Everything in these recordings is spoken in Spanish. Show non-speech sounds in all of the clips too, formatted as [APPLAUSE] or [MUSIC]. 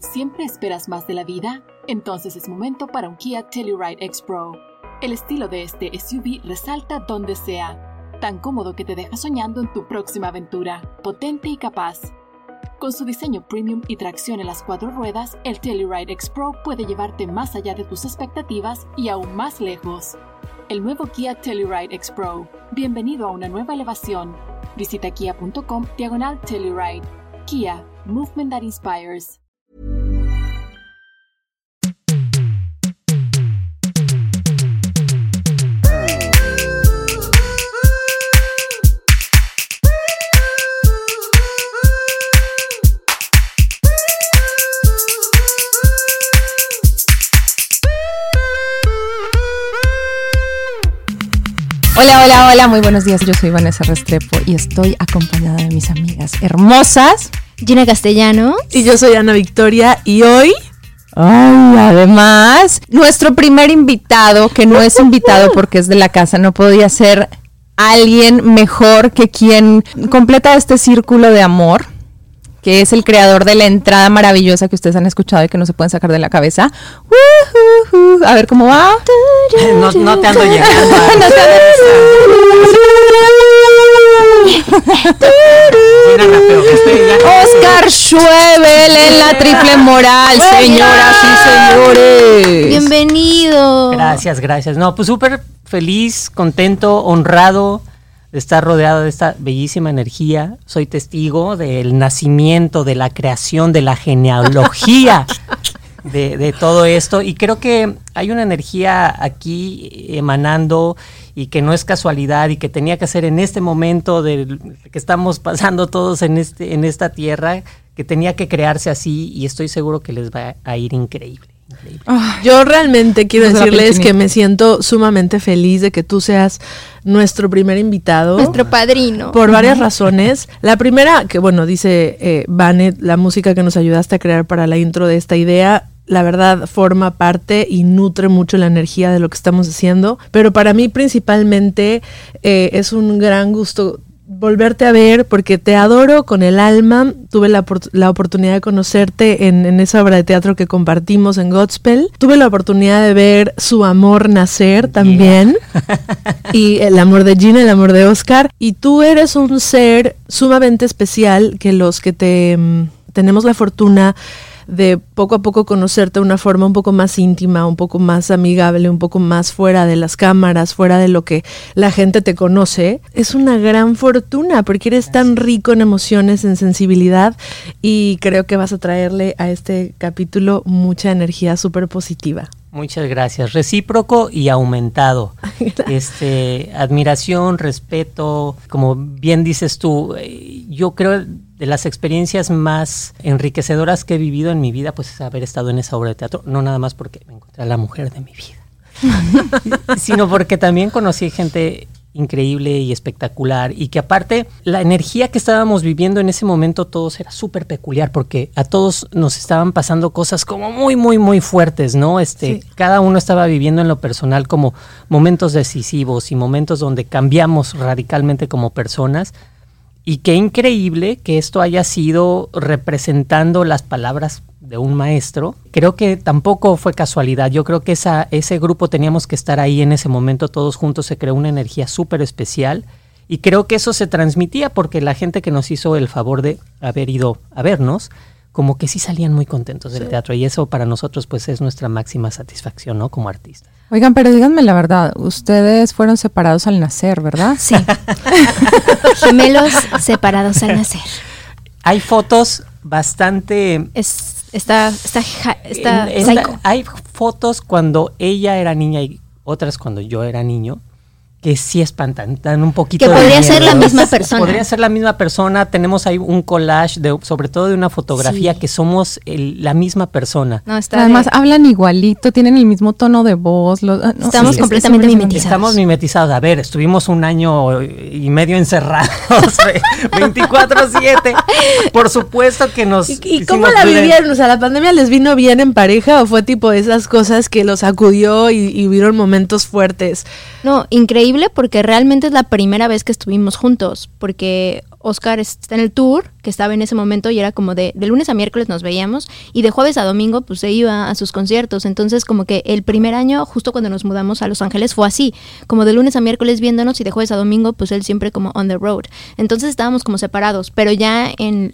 ¿Siempre esperas más de la vida? Entonces es momento para un Kia Telluride X Pro. El estilo de este SUV resalta donde sea, tan cómodo que te deja soñando en tu próxima aventura, potente y capaz. Con su diseño premium y tracción en las cuatro ruedas, el Telluride X Pro puede llevarte más allá de tus expectativas y aún más lejos. El nuevo Kia Telluride X Pro. Bienvenido a una nueva elevación. Visita kia.com diagonal Telluride. Kia, movement that inspires. Hola, hola, hola, muy buenos días. Yo soy Vanessa Restrepo y estoy acompañada de mis amigas hermosas. Gina Castellano. Y yo soy Ana Victoria y hoy... Ay, además, nuestro primer invitado, que no es invitado [LAUGHS] porque es de la casa, no podía ser alguien mejor que quien completa este círculo de amor que es el creador de la entrada maravillosa que ustedes han escuchado y que no se pueden sacar de la cabeza. A ver cómo va. No, no te ando llegando. [LAUGHS] Oscar Schwebel en la triple moral, señoras y señores. Bienvenido. Gracias, gracias. No, pues súper feliz, contento, honrado estar rodeado de esta bellísima energía. Soy testigo del nacimiento, de la creación, de la genealogía [LAUGHS] de, de, todo esto. Y creo que hay una energía aquí emanando y que no es casualidad y que tenía que ser en este momento de que estamos pasando todos en, este, en esta tierra, que tenía que crearse así y estoy seguro que les va a ir increíble. Yo realmente quiero decirles que me siento sumamente feliz de que tú seas nuestro primer invitado. Nuestro padrino. Por varias razones. La primera, que bueno, dice eh, Vanet, la música que nos ayudaste a crear para la intro de esta idea, la verdad forma parte y nutre mucho la energía de lo que estamos haciendo. Pero para mí principalmente eh, es un gran gusto volverte a ver porque te adoro con el alma. Tuve la, la oportunidad de conocerte en, en, esa obra de teatro que compartimos en Godspell. Tuve la oportunidad de ver su amor nacer también. [LAUGHS] y el amor de Gina, el amor de Oscar. Y tú eres un ser sumamente especial que los que te mm, tenemos la fortuna de poco a poco conocerte de una forma un poco más íntima, un poco más amigable, un poco más fuera de las cámaras, fuera de lo que la gente te conoce, es una gran fortuna porque eres tan rico en emociones, en sensibilidad y creo que vas a traerle a este capítulo mucha energía súper positiva. Muchas gracias. Recíproco y aumentado. [LAUGHS] este, admiración, respeto, como bien dices tú, eh, yo creo de las experiencias más enriquecedoras que he vivido en mi vida, pues es haber estado en esa obra de teatro, no nada más porque me encontré a la mujer de mi vida, [LAUGHS] sino porque también conocí gente increíble y espectacular y que aparte la energía que estábamos viviendo en ese momento todos era súper peculiar porque a todos nos estaban pasando cosas como muy muy muy fuertes, ¿no? Este, sí. cada uno estaba viviendo en lo personal como momentos decisivos y momentos donde cambiamos radicalmente como personas y qué increíble que esto haya sido representando las palabras de un maestro. Creo que tampoco fue casualidad. Yo creo que esa, ese grupo teníamos que estar ahí en ese momento todos juntos. Se creó una energía súper especial. Y creo que eso se transmitía porque la gente que nos hizo el favor de haber ido a vernos, como que sí salían muy contentos del sí. teatro. Y eso para nosotros pues es nuestra máxima satisfacción, ¿no? Como artistas. Oigan, pero díganme la verdad, ustedes fueron separados al nacer, ¿verdad? Sí. [LAUGHS] Gemelos separados al nacer. Hay fotos bastante... Es, está, está, está, está hay fotos cuando ella era niña y otras cuando yo era niño que sí espantan, dan un poquito que podría de ser la misma persona. Podría ser la misma persona. Tenemos ahí un collage, de, sobre todo de una fotografía, sí. que somos el, la misma persona. No, está Además, de... hablan igualito, tienen el mismo tono de voz. Lo, no, Estamos sí, completamente es, mimetizados. Estamos mimetizados. A ver, estuvimos un año y medio encerrados, [LAUGHS] 24-7. Por supuesto que nos. ¿Y, y cómo la vivieron? O sea, ¿la pandemia les vino bien en pareja o fue tipo de esas cosas que los acudió y, y vieron momentos fuertes? No, increíble porque realmente es la primera vez que estuvimos juntos, porque Oscar está en el tour, que estaba en ese momento y era como de, de lunes a miércoles nos veíamos y de jueves a domingo pues se iba a sus conciertos. Entonces como que el primer año, justo cuando nos mudamos a Los Ángeles, fue así, como de lunes a miércoles viéndonos y de jueves a domingo pues él siempre como on the road. Entonces estábamos como separados, pero ya en,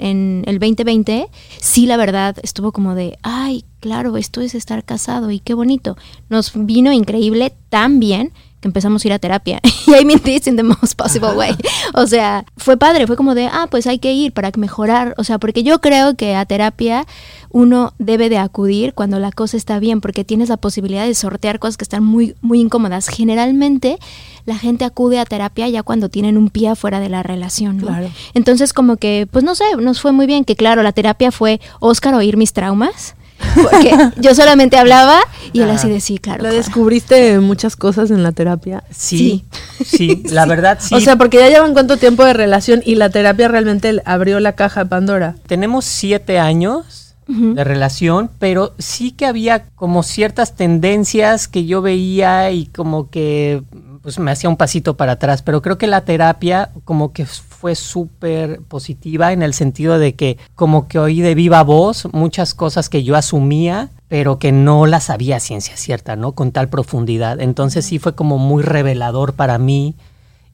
el 2020 sí la verdad estuvo como de, ay, claro, esto es estar casado y qué bonito. Nos vino increíble tan bien que empezamos a ir a terapia. [LAUGHS] y I mean this in the most possible way. O sea, fue padre, fue como de, ah, pues hay que ir para mejorar. O sea, porque yo creo que a terapia uno debe de acudir cuando la cosa está bien, porque tienes la posibilidad de sortear cosas que están muy, muy incómodas. Generalmente la gente acude a terapia ya cuando tienen un pie afuera de la relación. ¿no? Claro. Entonces como que, pues no sé, nos fue muy bien, que claro, la terapia fue Oscar oír mis traumas. Porque [LAUGHS] yo solamente hablaba y él así de sí, claro. ¿Le claro". descubriste muchas cosas en la terapia? Sí, sí, la verdad sí. O sea, porque ya llevan cuánto tiempo de relación y la terapia realmente abrió la caja de Pandora. tenemos siete años de relación, pero sí que había como ciertas tendencias que yo veía y como que pues me hacía un pasito para atrás, pero creo que la terapia como que fue súper positiva en el sentido de que como que oí de viva voz muchas cosas que yo asumía, pero que no las sabía ciencia cierta, ¿no? Con tal profundidad. Entonces sí fue como muy revelador para mí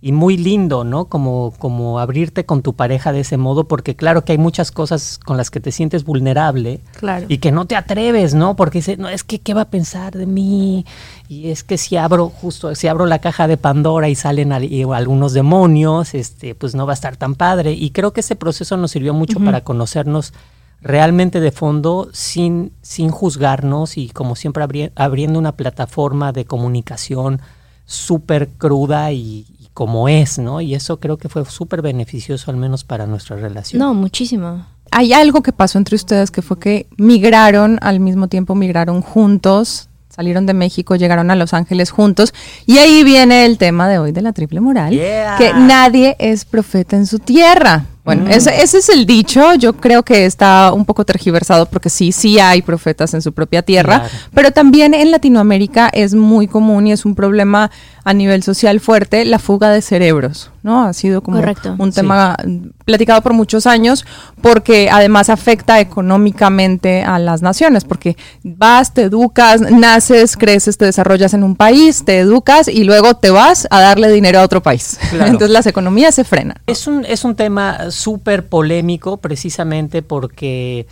y muy lindo, ¿no? Como, como abrirte con tu pareja de ese modo, porque claro que hay muchas cosas con las que te sientes vulnerable Claro. y que no te atreves, ¿no? Porque dices, no, es que, ¿qué va a pensar de mí? Y es que si abro, justo, si abro la caja de Pandora y salen al- y algunos demonios, este, pues no va a estar tan padre. Y creo que ese proceso nos sirvió mucho para conocernos realmente de fondo sin, sin juzgarnos y como siempre abri- abriendo una plataforma de comunicación súper cruda y como es, ¿no? Y eso creo que fue súper beneficioso al menos para nuestra relación. No, muchísimo. Hay algo que pasó entre ustedes que fue que migraron al mismo tiempo, migraron juntos, salieron de México, llegaron a Los Ángeles juntos. Y ahí viene el tema de hoy de la triple moral, Yeah. que nadie es profeta en su tierra. Bueno, ese, ese es el dicho, yo creo que está un poco tergiversado porque sí, sí hay profetas en su propia tierra, Claro. pero también en Latinoamérica es muy común y es un problema a nivel social fuerte la fuga de cerebros, ¿no? Ha sido como Correcto. un tema platicado por muchos años porque además afecta económicamente a las naciones, porque vas, te educas, naces, creces, te desarrollas en un país, te educas y luego te vas a darle dinero a otro país. [LAUGHS] Claro. Entonces las economías se frenan. Es un, es un tema súper polémico precisamente porque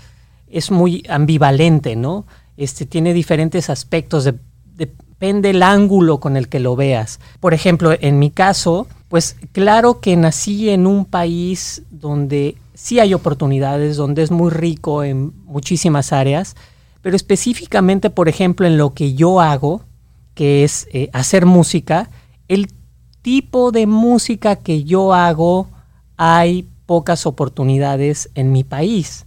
es muy ambivalente, ¿no? Este, tiene diferentes aspectos, de- depende el ángulo con el que lo veas. Por ejemplo, en mi caso, pues claro que nací en un país donde sí hay oportunidades, donde es muy rico en muchísimas áreas, pero específicamente, por ejemplo, en lo que yo hago, que es eh, hacer música, el tipo de música que yo hago, hay pocas oportunidades en mi país.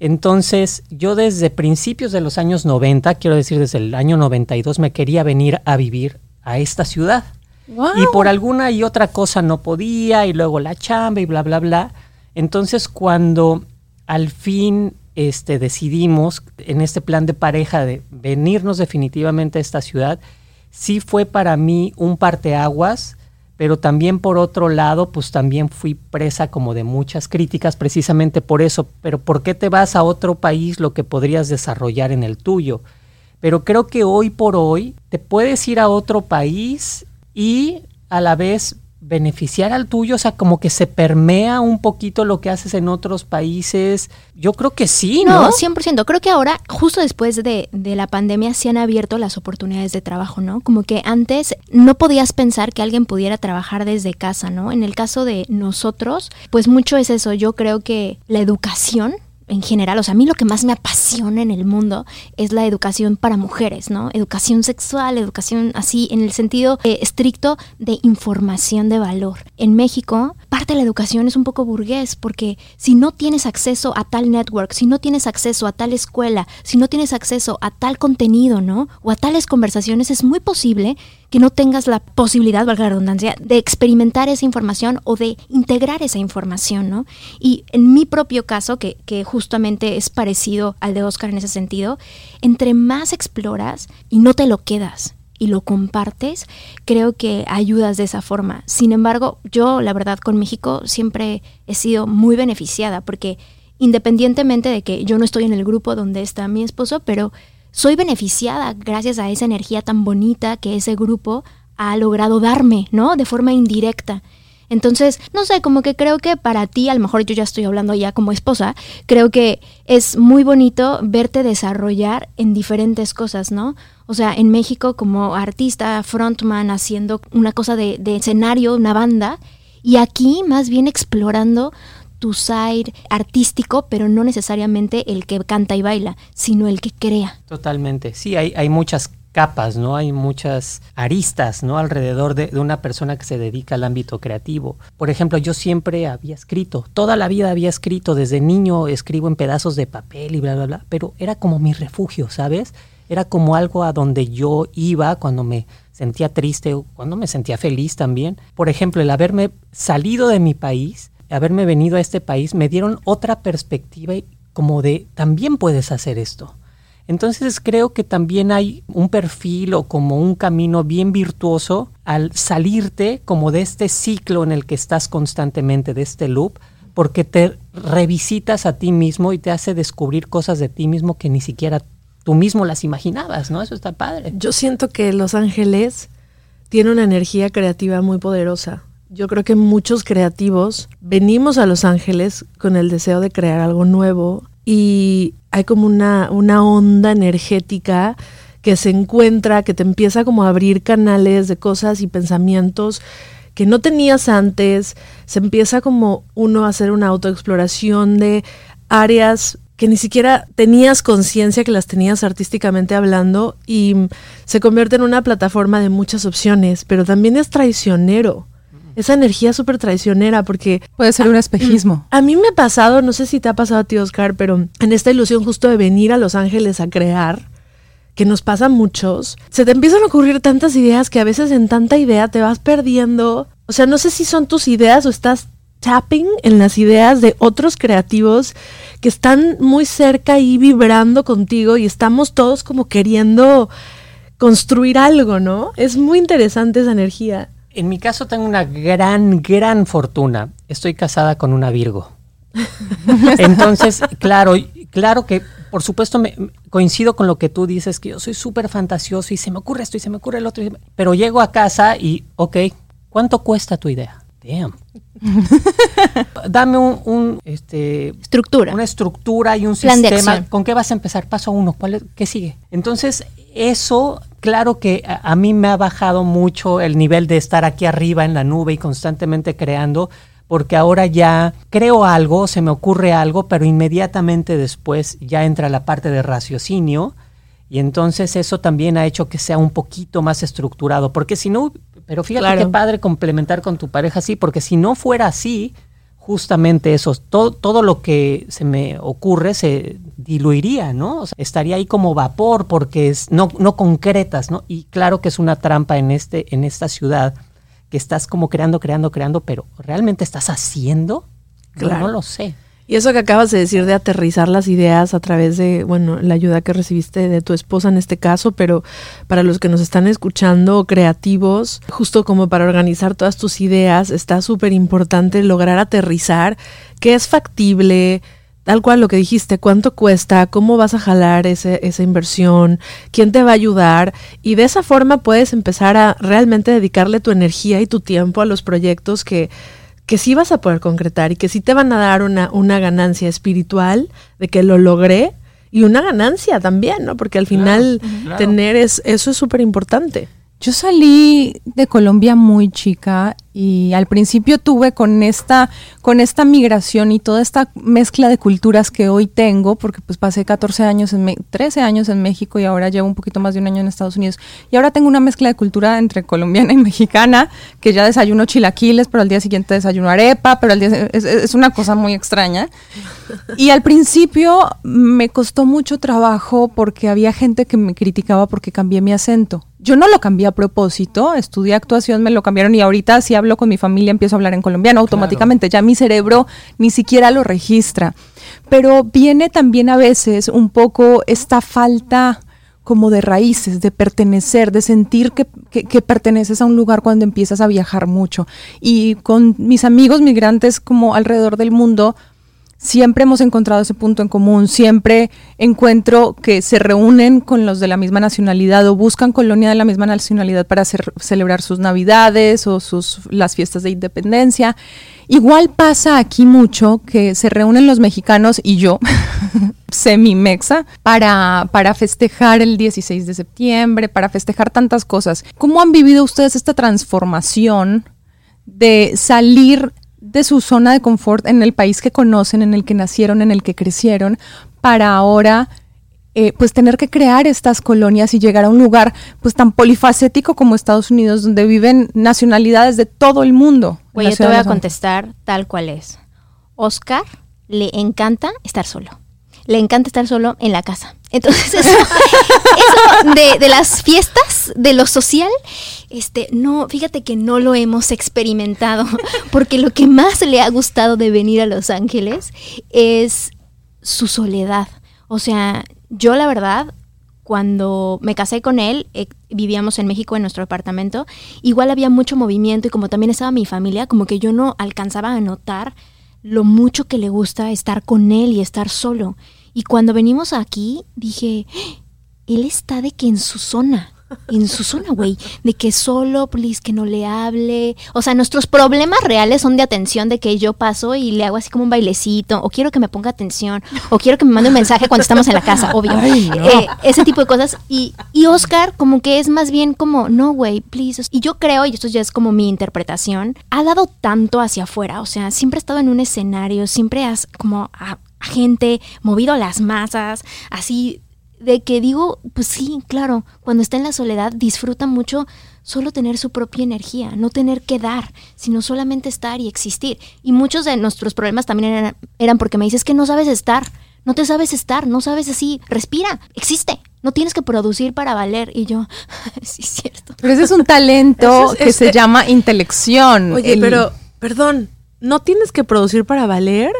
Entonces, yo desde principios de los años 90, quiero decir desde el año 92, me quería venir a vivir a esta ciudad. Y por alguna y otra cosa no podía, y luego la chamba y bla, bla, bla. Entonces, cuando al fin este, decidimos en este plan de pareja de venirnos definitivamente a esta ciudad, sí fue para mí un parteaguas, pero también por otro lado, pues también fui presa como de muchas críticas precisamente por eso. Pero ¿por qué te vas a otro país lo que podrías desarrollar en el tuyo? Pero creo que hoy por hoy te puedes ir a otro país y a la vez beneficiar al tuyo, o sea, como que se permea un poquito lo que haces en otros países. Yo creo que sí, ¿no? No, 100%. Creo que ahora, justo después de, de la pandemia, se han abierto las oportunidades de trabajo, ¿no? Como que antes no podías pensar que alguien pudiera trabajar desde casa, ¿no? En el caso de nosotros, pues mucho es eso. Yo creo que la educación en general, o sea, a mí lo que más me apasiona en el mundo es la educación para mujeres, ¿no? Educación sexual, educación así, en el sentido eh, estricto de información de valor. En México, parte de la educación es un poco burgués, porque si no tienes acceso a tal network, si no tienes acceso a tal escuela, si no tienes acceso a tal contenido, ¿no? O a tales conversaciones, es muy posible que no tengas la posibilidad, valga la redundancia, de experimentar esa información o de integrar esa información, ¿no? Y en mi propio caso, que, justamente es parecido al de Oscar en ese sentido, entre más exploras y no te lo quedas, y lo compartes, creo que ayudas de esa forma. Sin embargo, yo la verdad con México siempre he sido muy beneficiada porque independientemente de que yo no estoy en el grupo donde está mi esposo, pero soy beneficiada gracias a esa energía tan bonita que ese grupo ha logrado darme, ¿no? De forma indirecta. Entonces, no sé, como que creo que para ti, a lo mejor yo ya estoy hablando ya como esposa, creo que es muy bonito verte desarrollar en diferentes cosas, ¿no? O sea, en México como artista, frontman, haciendo una cosa de, de escenario, una banda, y aquí más bien explorando tu side artístico, pero no necesariamente el que canta y baila, sino el que crea. Totalmente. Sí, hay, muchas capas, ¿no? Hay muchas aristas, ¿no? Alrededor de, de, una persona que se dedica al ámbito creativo. Por ejemplo, yo siempre había escrito, toda la vida había escrito, desde niño escribo en pedazos de papel y bla, bla, bla, pero era como mi refugio, ¿sabes? Era como algo a donde yo iba cuando me sentía triste o cuando me sentía feliz también. Por ejemplo, el haberme salido de mi país, haberme venido a este país, me dieron otra perspectiva como de, también puedes hacer esto entonces creo que también hay un perfil o como un camino bien virtuoso al salirte como de este ciclo en el que estás constantemente, de este loop, porque te revisitas a ti mismo y te hace descubrir cosas de ti mismo que ni siquiera tú mismo las imaginabas, ¿no? Eso está padre. Yo siento que Los Ángeles tiene una energía creativa muy poderosa. Yo creo que muchos creativos venimos a Los Ángeles con el deseo de crear algo nuevo y hay como una, una onda energética que se encuentra, que te empieza como a abrir canales de cosas y pensamientos que no tenías antes, se empieza como uno a hacer una autoexploración de áreas que ni siquiera tenías conciencia que las tenías artísticamente hablando y se convierte en una plataforma de muchas opciones, pero también es traicionero esa energía súper traicionera, porque... Puede ser un espejismo. A mí me ha pasado, no sé si te ha pasado a ti, Oscar, pero en esta ilusión justo de venir a Los Ángeles a crear, que nos pasa a muchos, se te empiezan a ocurrir tantas ideas que a veces en tanta idea te vas perdiendo. O sea, no sé si son tus ideas o estás tapping en las ideas de otros creativos que están muy cerca y vibrando contigo y estamos todos como queriendo construir algo, ¿no? Es muy interesante esa energía. En mi caso tengo una gran, gran fortuna. Estoy casada con una Virgo. [LAUGHS] Entonces, claro, claro que por supuesto me, coincido con lo que tú dices, que yo soy súper fantasioso y se me ocurre esto y se me ocurre el otro. Pero llego a casa y, ok, ¿cuánto cuesta tu idea? Damn. [LAUGHS] Dame un, un, este, estructura. Una estructura y un sistema. ¿Con qué vas a empezar? Paso uno. ¿Cuál es, ¿Qué sigue? Entonces, eso claro que a, mí me ha bajado mucho el nivel de estar aquí arriba en la nube y constantemente creando, porque ahora ya creo algo, se me ocurre algo, pero inmediatamente después ya entra la parte de raciocinio y entonces eso también ha hecho que sea un poquito más estructurado, porque si no, pero fíjate qué padre complementar con tu pareja así, porque si no fuera así, justamente eso, todo, todo lo que se me ocurre se diluiría, ¿no? estaría ahí como vapor porque es, no, no concretas, ¿no? Y claro que es una trampa en, este, en esta ciudad que estás como creando, creando, creando, pero ¿realmente estás haciendo? Claro. no lo sé. Y eso que acabas de decir de aterrizar las ideas a través de, bueno, la ayuda que recibiste de tu esposa en este caso, pero para los que nos están escuchando creativos, justo como para organizar todas tus ideas, está súper importante lograr aterrizar qué es factible, tal cual lo que dijiste, cuánto cuesta, cómo vas a jalar ese, esa inversión, quién te va a ayudar y de esa forma puedes empezar a realmente dedicarle tu energía y tu tiempo a los proyectos que que sí vas a poder concretar y que sí te van a dar una, una ganancia espiritual de que lo logré y una ganancia también, ¿no? Porque al final tener es, eso es súper importante. Yo salí de Colombia muy chica y al principio tuve con esta, con esta migración y toda esta mezcla de culturas que hoy tengo, porque pues pasé 14 años, en 13 años en México y ahora llevo un poquito más de un año en Estados Unidos. Y ahora tengo una mezcla de cultura entre colombiana y mexicana, que ya desayuno chilaquiles, pero al día siguiente desayuno arepa, pero al día es, es una cosa muy extraña. Y al principio me costó mucho trabajo porque había gente que me criticaba porque cambié mi acento yo no lo cambié a propósito, estudié actuación, me lo cambiaron y ahorita si hablo con mi familia empiezo a hablar en colombiano automáticamente, ya mi cerebro ni siquiera lo registra. Pero viene también a veces un poco esta falta como de raíces, de pertenecer, de sentir que, que, perteneces a un lugar cuando empiezas a viajar mucho. Y con mis amigos migrantes como alrededor del mundo, siempre hemos encontrado ese punto en común, siempre encuentro que se reúnen con los de la misma nacionalidad o buscan colonia de la misma nacionalidad para hacer, celebrar sus navidades o sus, las fiestas de independencia. Igual pasa aquí mucho que se reúnen los mexicanos y yo, [LAUGHS] semi-mexa, para, para festejar el 16 de septiembre, para festejar tantas cosas. ¿Cómo han vivido ustedes esta transformación de salir de su zona de confort en el país que conocen, en el que nacieron, en el que crecieron, para ahora eh, pues tener que crear estas colonias y llegar a un lugar pues tan polifacético como Estados Unidos, donde viven nacionalidades de todo el mundo. Oye, yo te voy a contestar tal cual es. Oscar le encanta estar solo. Le encanta estar solo en la casa. Entonces, [LAUGHS] eso, de, de, las fiestas, de lo social, este, no, fíjate que no lo hemos experimentado, [LAUGHS] porque lo que más le ha gustado de venir a Los Ángeles es su soledad. O sea, yo la verdad, cuando me casé con él, eh, vivíamos en México en nuestro apartamento, igual había mucho movimiento y como también estaba mi familia, como que yo no alcanzaba a notar lo mucho que le gusta estar con él y estar solo. Y cuando venimos aquí, dije, ¡Ah! él está de que en su zona en su zona, güey, de que solo, please, que no le hable. O sea, nuestros problemas reales son de atención, de que yo paso y le hago así como un bailecito, o quiero que me ponga atención, o quiero que me mande un mensaje cuando estamos en la casa, [LAUGHS] obvio. Eh, ese tipo de cosas. Y, y Oscar, como que es más bien como, no, güey, please. Y yo creo, y esto ya es como mi interpretación, ha dado tanto hacia afuera. O sea, siempre ha estado en un escenario, siempre has como a gente movido a las masas, así de que digo, pues sí, claro, cuando está en la soledad disfruta mucho solo tener su propia energía, no tener que dar, sino solamente estar y existir. Y muchos de nuestros problemas también eran, porque me dices que no sabes estar, no te sabes estar, no sabes así, respira, existe. No tienes que producir para valer. Y yo, [LAUGHS] sí, es cierto. Pero ese es un talento que se llama intelección. Oye, pero, perdón, ¿no tienes que producir para valer?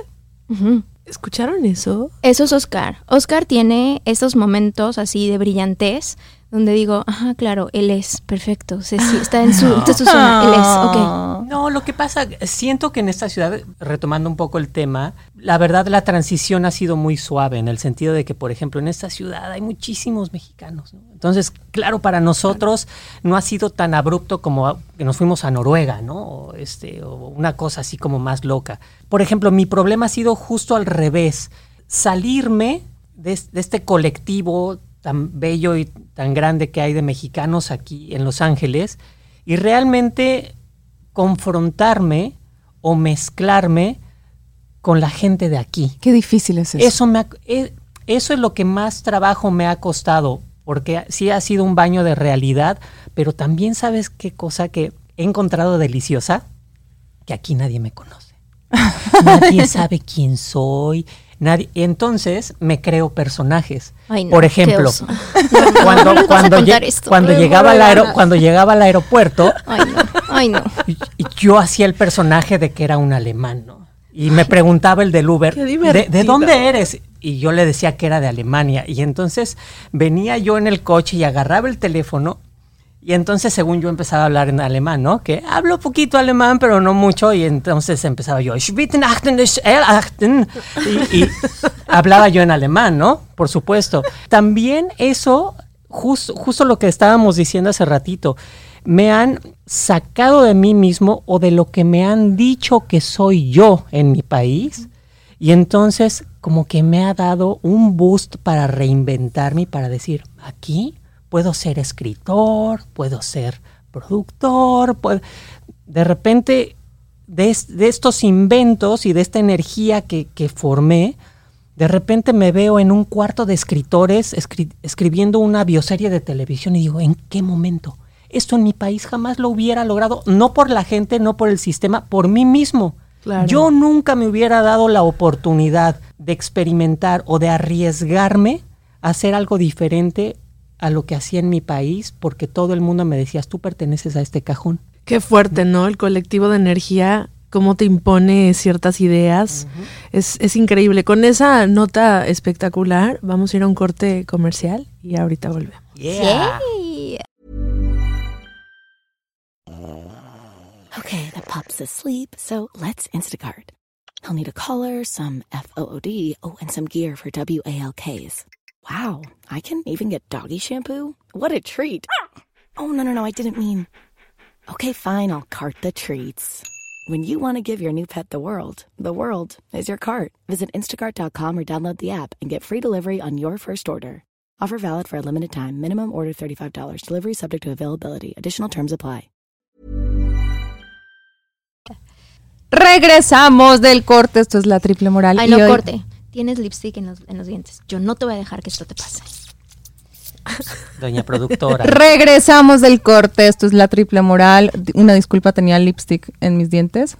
¿Escucharon eso? Eso es Oscar. Oscar tiene esos momentos así de brillantez donde digo, ajá, claro, él es perfecto, sí, está en su, zona, él es, ok. No, lo que pasa, siento que en esta ciudad, retomando un poco el tema, la verdad la transición ha sido muy suave en el sentido de que, por ejemplo, en esta ciudad hay muchísimos mexicanos. Entonces, claro, para nosotros no ha sido tan abrupto como que nos fuimos a Noruega, ¿no? O, este, o una cosa así como más loca. Por ejemplo, mi problema ha sido justo al revés, salirme de, de este colectivo tan bello y tan grande que hay de mexicanos aquí en Los Ángeles y realmente confrontarme o mezclarme con la gente de aquí. Qué difícil es eso. Eso, me eso es lo que más trabajo me ha costado, porque sí ha sido un baño de realidad, pero también sabes qué cosa que he encontrado deliciosa, que aquí nadie me conoce. [LAUGHS] nadie sabe quién soy, Nadie, entonces me creo personajes. Por ejemplo, [LAUGHS] cuando, [LAUGHS] cuando, llegaba al cuando llegaba al aeropuerto, [LAUGHS] yo hacía el personaje de que era un alemán, ¿no? Y me preguntaba el del Uber, ¿de, ¿de, dónde eres? Y yo le decía que era de Alemania. Y entonces venía yo en el coche y agarraba el teléfono y entonces, según yo, empezaba a hablar en alemán, ¿no? Que hablo poquito alemán, pero no mucho. Y entonces empezaba yo, y, y [LAUGHS] hablaba yo en alemán, ¿no? Por supuesto. También eso, justo, justo lo que estábamos diciendo hace ratito, me han sacado de mí mismo o de lo que me han dicho que soy yo en mi país. Y entonces, como que me ha dado un boost para reinventarme para decir, aquí puedo ser escritor, puedo ser productor, de repente de, estos inventos y de esta energía que, formé, de repente me veo en un cuarto de escritores escribiendo una bioserie de televisión y digo, ¿en qué momento? Esto en mi país jamás lo hubiera logrado, no por la gente, no por el sistema, por mí mismo. Yo nunca me hubiera dado la oportunidad de experimentar o de arriesgarme a hacer algo diferente a lo que hacía en mi país porque todo el mundo me decía, tú perteneces a este cajón. Qué fuerte, ¿no? El colectivo de energía cómo te impone ciertas ideas. es, es increíble. Con esa nota espectacular, vamos a ir a un corte comercial y ahorita volvemos. Yeah. Okay, the pup's asleep, so let's Instacart. I'll need a collar, some FOOD, oh, and some gear for WALKs. Wow, I can even get doggy shampoo? What a treat! Oh, no, no, no, I didn't mean. Okay, fine, I'll cart the treats. When you want to give your new pet the world, the world is your cart. Visit instacart.com or download the app and get free delivery on your first order. Offer valid for a limited time. Minimum order $35. Delivery subject to availability. Additional terms apply. Regresamos del corte. Esto es la triple moral. Ay, y no hoy- corte. Tienes lipstick en los, en los dientes. Yo no te voy a dejar que esto te pase. Doña productora. [LAUGHS] Regresamos del corte. Esto es la triple moral. Una disculpa, tenía lipstick en mis dientes,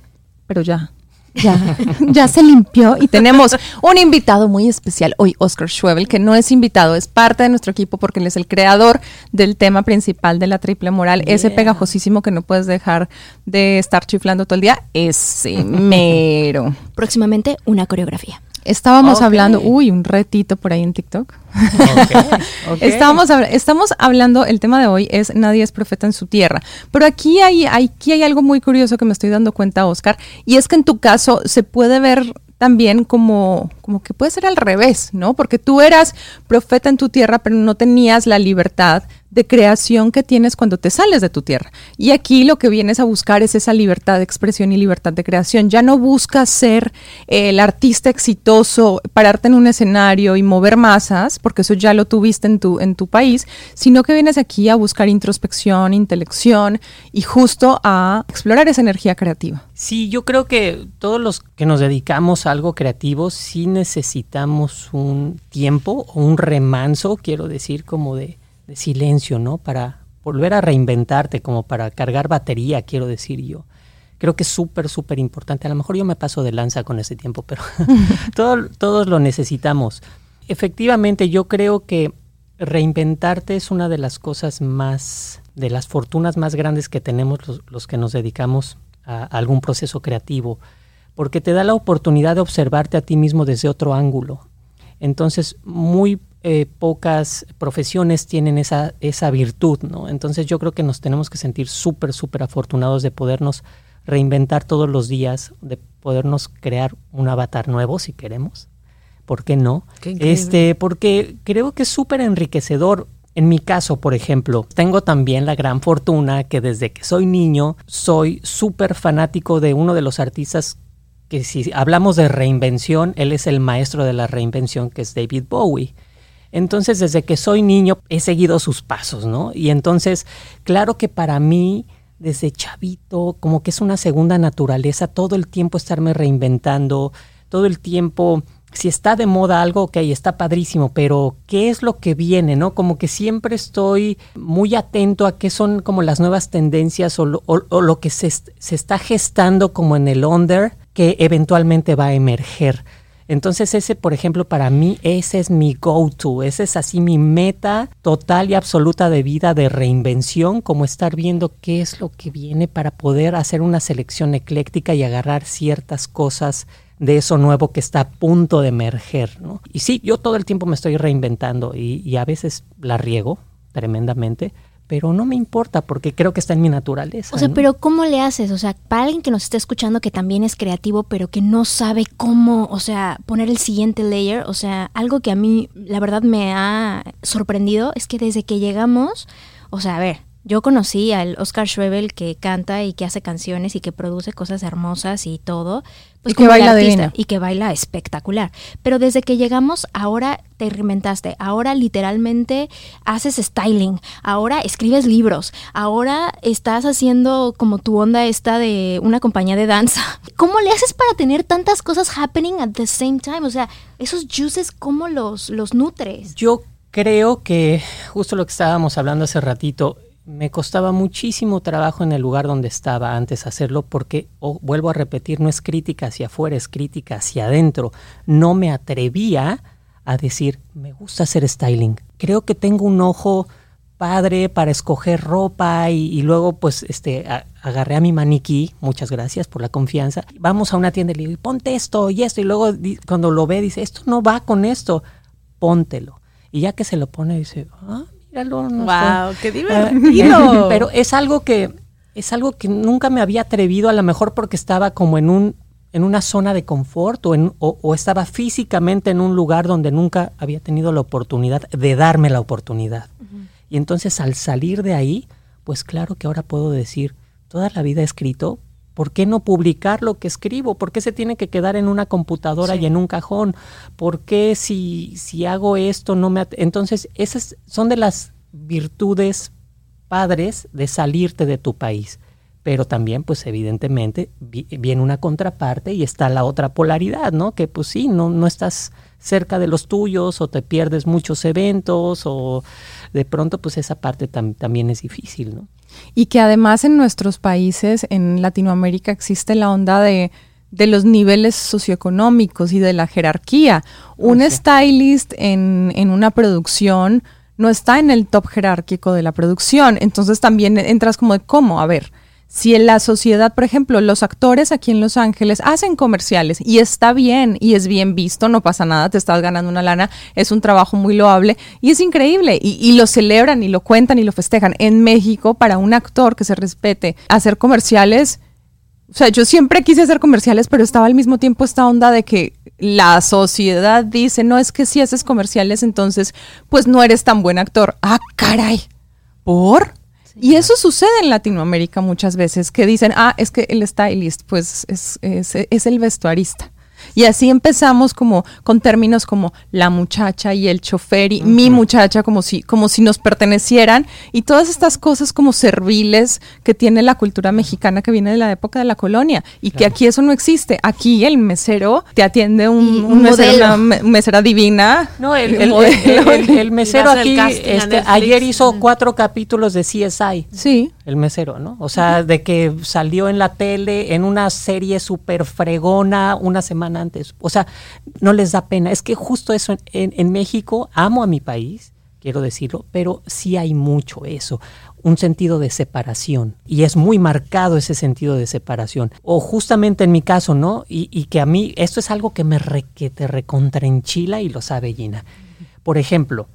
pero ya. Ya, [LAUGHS] ya se limpió y tenemos un invitado muy especial hoy, Oscar Schwebel, que no es invitado, es parte de nuestro equipo porque él es el creador del tema principal de la triple moral, ese pegajosísimo que no puedes dejar de estar chiflando todo el día, ese mero. Próximamente, una coreografía. Estábamos hablando, uy, un retito por ahí en TikTok. Ok, [LAUGHS] ok. Estamos, habla- estamos hablando, el tema de hoy es Nadie es profeta en su tierra. Pero aquí hay, hay- aquí hay algo muy curioso que me estoy dando cuenta, Oscar, y es que en tu caso se puede ver también como, como que puede ser al revés, ¿no? Porque tú eras profeta en tu tierra, pero no tenías la libertad de creación que tienes cuando te sales de tu tierra. Y aquí lo que vienes a buscar es esa libertad de expresión y libertad de creación. Ya no buscas ser el artista exitoso, pararte en un escenario y mover masas, porque eso ya lo tuviste en tu, en tu país, sino que vienes aquí a buscar introspección, intelección y justo a explorar esa energía creativa. Sí, yo creo que todos los que nos dedicamos a algo creativo sí un tiempo o un remanso, quiero decir, como de, de silencio, ¿no? Para volver a reinventarte, como para cargar batería, quiero decir yo. Creo que es súper, súper importante. A lo mejor yo me paso de lanza con ese tiempo, pero [LAUGHS] [LAUGHS] todo- todos lo necesitamos. Efectivamente, yo creo que reinventarte es una de las cosas más, de las fortunas más grandes que tenemos los, los que nos dedicamos a algún proceso creativo, porque te da la oportunidad de observarte a ti mismo desde otro ángulo. Entonces, muy eh, pocas profesiones tienen esa, esa virtud, ¿no? Entonces yo creo que nos tenemos que sentir súper, súper afortunados de podernos reinventar todos los días, de podernos crear un avatar nuevo si queremos. ¿Por qué no? Qué. Este, porque creo que es súper enriquecedor. En mi caso, por ejemplo, tengo también la gran fortuna que desde que soy niño soy súper fanático de uno de los artistas que si hablamos de reinvención, él es el maestro de la reinvención, que es David Bowie. Entonces, desde que soy niño he seguido sus pasos, ¿no? Y entonces, claro que para mí, desde chavito, como que es una segunda naturaleza, todo el tiempo estarme reinventando, todo el tiempo, si está de moda algo, ok, está padrísimo, pero ¿qué es lo que viene, no? Como que siempre estoy muy atento a qué son como las nuevas tendencias o lo, o- lo que se, se está gestando como en el under que eventualmente va a emerger. Entonces ese, por ejemplo, para mí, ese es mi go-to, ese es así mi meta total y absoluta de vida de reinvención, como estar viendo qué es lo que viene para poder hacer una selección ecléctica y agarrar ciertas cosas de eso nuevo que está a punto de emerger, ¿no? Y sí, yo todo el tiempo me estoy reinventando y, y a veces la riego tremendamente, pero no me importa porque creo que está en mi naturaleza. O sea, ¿no? pero ¿cómo le haces? O sea, para alguien que nos está escuchando que también es creativo, pero que no sabe cómo, o sea, poner el siguiente layer, o sea, algo que a mí, la verdad, me ha sorprendido es que desde que llegamos, o sea, a ver, yo conocí al Oscar Schwebel que canta y que hace canciones y que produce cosas hermosas y todo. Pues Y que como el baila artista. Y que baila espectacular. Pero desde que llegamos, ahora te reinventaste. Ahora literalmente haces styling. Ahora escribes libros. Ahora estás haciendo como tu onda esta de una compañía de danza. [LAUGHS] ¿Cómo le haces para tener tantas cosas happening at the same time? O sea, esos juices, ¿cómo los, los nutres? Yo creo que justo lo que estábamos hablando hace ratito, me costaba muchísimo trabajo en el lugar donde estaba antes hacerlo porque, o vuelvo a repetir, no es crítica hacia afuera, es crítica hacia adentro. No me atrevía a decir, me gusta hacer styling. Creo que tengo un ojo padre para escoger ropa y, luego pues este agarré a mi maniquí, muchas gracias por la confianza. Vamos a una tienda y le digo, ponte esto y esto y luego cuando lo ve dice, esto no va con esto, póntelo. Y ya que se lo pone dice, ah, míralo. No wow, qué divertido. [LAUGHS] pero es algo que es algo que nunca me había atrevido, a lo mejor porque estaba como en un en una zona de confort o, en, o, estaba físicamente en un lugar donde nunca había tenido la oportunidad de darme la oportunidad. Y entonces al salir de ahí, pues claro que ahora puedo decir, toda la vida he escrito, ¿por qué no publicar lo que escribo? ¿Por qué se tiene que quedar en una computadora y en un cajón? ¿Por qué si, si hago esto no me... Entonces, esas son de las virtudes padres de salirte de tu país. Pero también, pues evidentemente, viene una contraparte y está la otra polaridad, ¿no? Que pues sí, no, no estás cerca de los tuyos o te pierdes muchos eventos o de pronto pues esa parte también es difícil, ¿no? Y que además en nuestros países, en Latinoamérica, existe la onda de, de los niveles socioeconómicos y de la jerarquía. Un stylist en, en una producción no está en el top jerárquico de la producción, entonces también entras como de cómo, a ver, si en la sociedad, por ejemplo, los actores aquí en Los Ángeles hacen comerciales y está bien y es bien visto, no pasa nada, te estás ganando una lana, es un trabajo muy loable y es increíble y, lo celebran y lo cuentan y lo festejan. En México, para un actor que se respete, hacer comerciales, o sea, yo siempre quise hacer comerciales, pero estaba al mismo tiempo esta onda de que la sociedad dice, no es que si haces comerciales, entonces, pues no eres tan buen actor. Ah, caray. ¿Por? Y eso sucede en Latinoamérica muchas veces, que dicen, ah, es que el stylist, pues es, es, es el vestuarista. Y así empezamos como con términos como la muchacha y el chofer y mi muchacha como si, como si nos pertenecieran y todas estas cosas como serviles que tiene la cultura mexicana que viene de la época de la colonia y que aquí eso no existe. Aquí el mesero te atiende un, mesero, una mesera divina. No, el, el, [LAUGHS] [LAUGHS] mesero aquí este, ayer hizo cuatro capítulos de CSI. Sí. El mesero, ¿no? O sea, de que salió en la tele en una serie súper fregona una semana O sea, no les da pena. Es que justo eso en, México, amo a mi país, quiero decirlo, pero sí hay mucho eso, un sentido de separación. Y es muy marcado ese sentido de separación. O justamente en mi caso, ¿no? Y, que a mí, esto es algo que me que te recontrenchila y lo sabe Gina. Por ejemplo,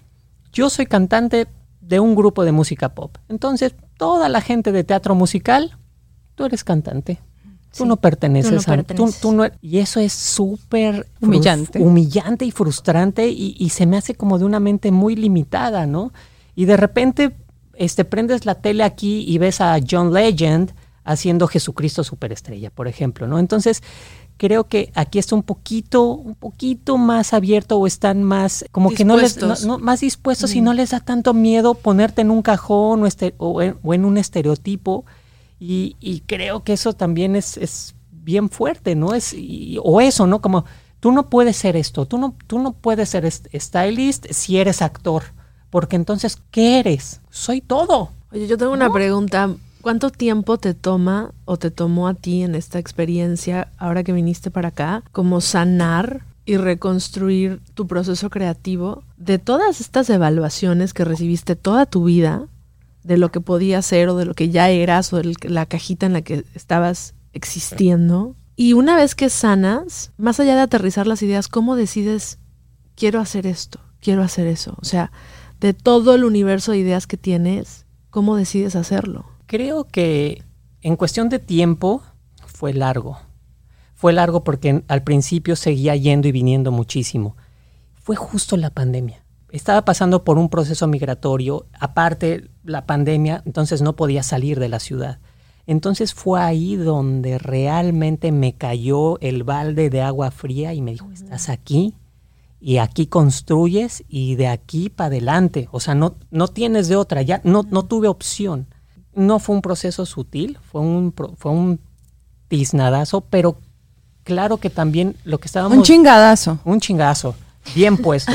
yo soy cantante de un grupo de música pop. Entonces, toda la gente de teatro musical, tú eres cantante. Tú no perteneces a... Tú, no, y eso es súper humillante. humillante y frustrante y, se me hace como de una mente muy limitada, ¿no? Y de repente este, prendes la tele aquí y ves a John Legend haciendo Jesucristo Superestrella, por ejemplo, ¿no? Entonces, creo que aquí está un poquito, un poquito más abierto o están más, como que no les, más dispuestos y no les da tanto miedo ponerte en un cajón o, este, o en un estereotipo y, creo que eso también es, es bien fuerte, ¿no? Es, o eso, ¿no? Como tú no puedes ser esto, tú no, tú no puedes ser stylist si eres actor, porque entonces, ¿qué eres? Soy todo. Oye, yo tengo una pregunta. ¿Cuánto tiempo te toma o te tomó a ti en esta experiencia, ahora que viniste para acá, como sanar y reconstruir tu proceso creativo de todas estas evaluaciones que recibiste toda tu vida de lo que podía ser o de lo que ya eras o de la cajita en la que estabas existiendo. Y una vez que sanas, más allá de aterrizar las ideas, ¿cómo decides, quiero hacer esto, quiero hacer eso? O sea, de todo el universo de ideas que tienes, ¿cómo decides hacerlo? Creo que en cuestión de tiempo fue largo. Fue largo porque al principio seguía yendo y viniendo muchísimo. Fue justo la pandemia estaba pasando por un proceso migratorio, aparte la pandemia, entonces no podía salir de la ciudad. Entonces fue ahí donde realmente me cayó el balde de agua fría y me dijo, estás aquí y aquí construyes y de aquí para adelante. O sea, no, no tienes de otra, ya no, no tuve opción. No fue un proceso sutil, fue un, fue un tiznadazo, pero claro que también lo que estábamos... Un chingadazo. Un chingazo bien puesto.